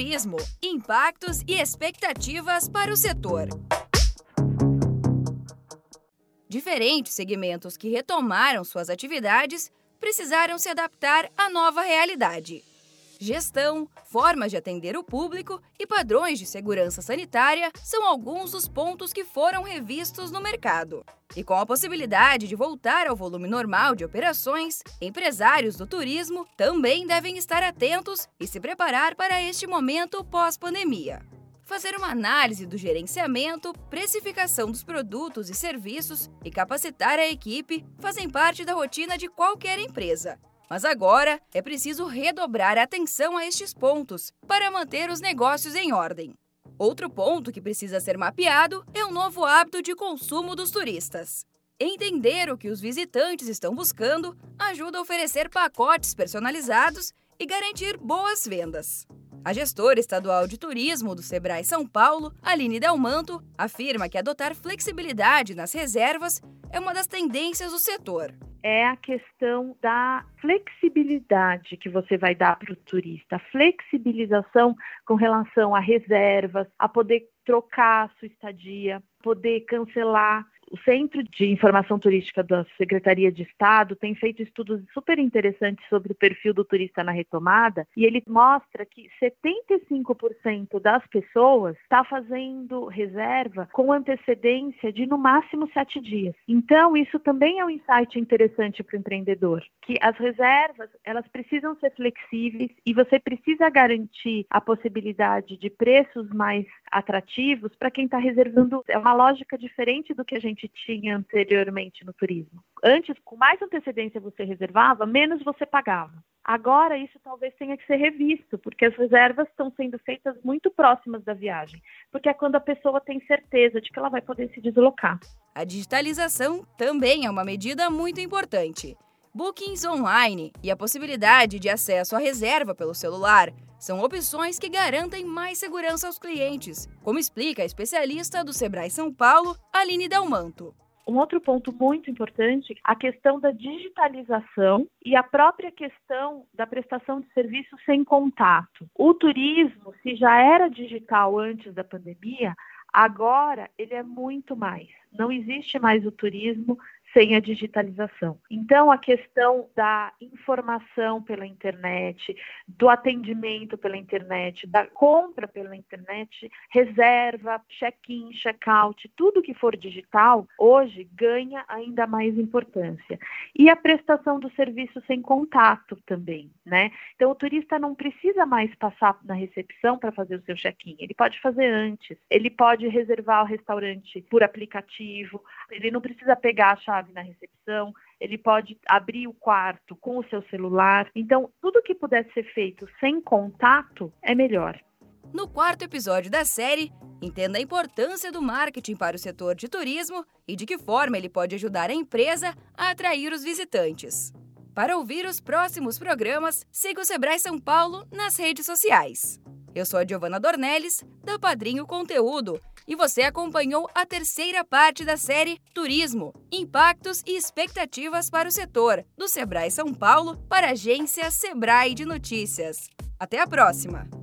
Turismo: Impactos e expectativas para o setor. Diferentes segmentos que retomaram suas atividades precisaram se adaptar à nova realidade. Gestão, formas de atender o público e padrões de segurança sanitária são alguns dos pontos que foram revistos no mercado. E com a possibilidade de voltar ao volume normal de operações, empresários do turismo também devem estar atentos e se preparar para este momento pós-pandemia. Fazer uma análise do gerenciamento, precificação dos produtos e serviços e capacitar a equipe fazem parte da rotina de qualquer empresa. Mas agora é preciso redobrar a atenção a estes pontos para manter os negócios em ordem. Outro ponto que precisa ser mapeado é o novo hábito de consumo dos turistas. Entender o que os visitantes estão buscando ajuda a oferecer pacotes personalizados e garantir boas vendas. A gestora estadual de turismo do Sebrae São Paulo, Aline Delmanto, afirma que adotar flexibilidade nas reservas é uma das tendências do setor é a questão da flexibilidade que você vai dar para o turista, flexibilização com relação a reservas, a poder trocar a sua estadia, poder cancelar o Centro de Informação Turística da Secretaria de Estado tem feito estudos super interessantes sobre o perfil do turista na retomada e ele mostra que 75% das pessoas está fazendo reserva com antecedência de no máximo sete dias. Então, isso também é um insight interessante para o empreendedor, que as reservas elas precisam ser flexíveis e você precisa garantir a possibilidade de preços mais atrativos para quem está reservando. É uma lógica diferente do que a gente gente tinha anteriormente no turismo. Antes, com mais antecedência você reservava, menos você pagava. Agora, isso talvez tenha que ser revisto, porque as reservas estão sendo feitas muito próximas da viagem, porque é quando a pessoa tem certeza de que ela vai poder se deslocar. A digitalização também é uma medida muito importante. Bookings online e a possibilidade de acesso à reserva pelo celular são opções que garantem mais segurança aos clientes, como explica a especialista do Sebrae São Paulo, Aline Dalmanto. Um outro ponto muito importante, a questão da digitalização e a própria questão da prestação de serviço sem contato. O turismo, se já era digital antes da pandemia, agora ele é muito mais. Não existe mais o turismo sem a digitalização. Então, a questão da informação pela internet, do atendimento pela internet, da compra pela internet, reserva, check-in, check-out, tudo que for digital, hoje ganha ainda mais importância. E a prestação do serviço sem contato também, né? Então, o turista não precisa mais passar na recepção para fazer o seu check-in, ele pode fazer antes, ele pode reservar o restaurante por aplicativo, ele não precisa pegar a chave chave na recepção, ele pode abrir o quarto com o seu celular. Então, tudo que puder ser feito sem contato é melhor. No quarto episódio da série, entenda a importância do marketing para o setor de turismo e de que forma ele pode ajudar a empresa a atrair os visitantes. Para ouvir os próximos programas, siga o Sebrae São Paulo nas redes sociais. Eu sou a Giovana Dornelles, da Padrinho Conteúdo, e você acompanhou a terceira parte da série Turismo, Impactos e Expectativas para o Setor, do Sebrae São Paulo para a agência Sebrae de Notícias. Até a próxima!